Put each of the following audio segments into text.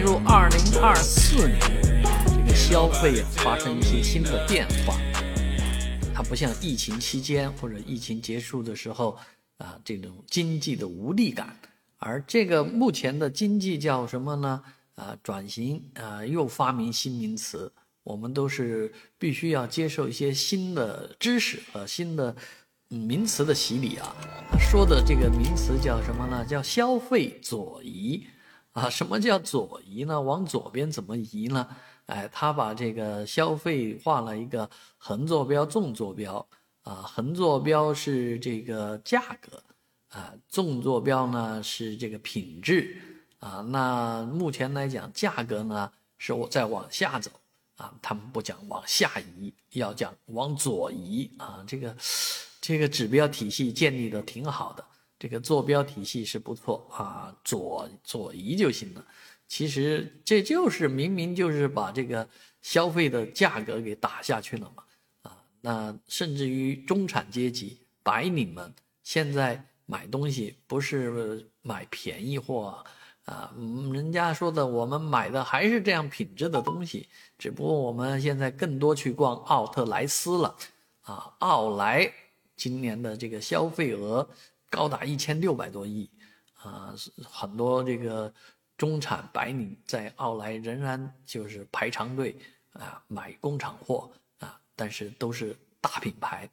进入二零二四年，这个消费啊发生一些新的变化，它不像疫情期间或者疫情结束的时候啊这种经济的无力感，而这个目前的经济叫什么呢？啊，转型啊，又发明新名词，我们都是必须要接受一些新的知识和新的名词的洗礼啊。说的这个名词叫什么呢？叫消费左移。啊，什么叫左移呢？往左边怎么移呢？哎，他把这个消费画了一个横坐标、纵坐标。啊，横坐标是这个价格，啊，纵坐标呢是这个品质。啊，那目前来讲，价格呢是我在往下走。啊，他们不讲往下移，要讲往左移。啊，这个这个指标体系建立的挺好的。这个坐标体系是不错啊，左左移就行了。其实这就是明明就是把这个消费的价格给打下去了嘛啊，那甚至于中产阶级白领们现在买东西不是买便宜货啊，啊人家说的我们买的还是这样品质的东西，只不过我们现在更多去逛奥特莱斯了啊，奥莱今年的这个消费额。高达一千六百多亿，啊，很多这个中产白领在奥莱仍然就是排长队啊，买工厂货啊，但是都是大品牌，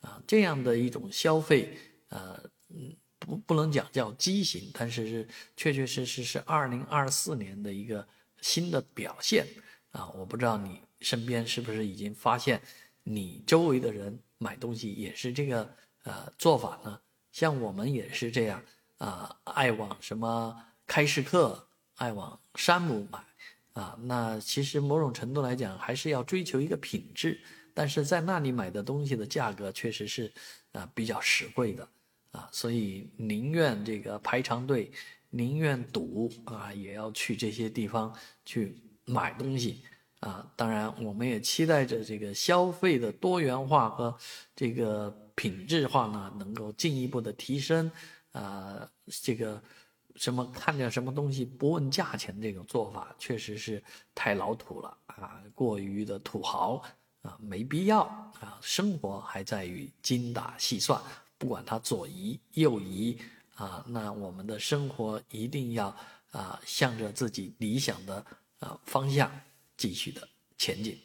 啊，这样的一种消费，呃，不不能讲叫畸形，但是是确确实实是二零二四年的一个新的表现啊，我不知道你身边是不是已经发现，你周围的人买东西也是这个呃做法呢？像我们也是这样啊，爱往什么开市客，爱往山姆买啊。那其实某种程度来讲，还是要追求一个品质。但是在那里买的东西的价格确实是啊比较实惠的啊，所以宁愿这个排长队，宁愿赌啊，也要去这些地方去买东西啊。当然，我们也期待着这个消费的多元化和这个。品质化呢，能够进一步的提升，啊，这个什么看见什么东西不问价钱这种做法，确实是太老土了啊，过于的土豪啊，没必要啊。生活还在于精打细算，不管它左移右移啊，那我们的生活一定要啊，向着自己理想的啊方向继续的前进。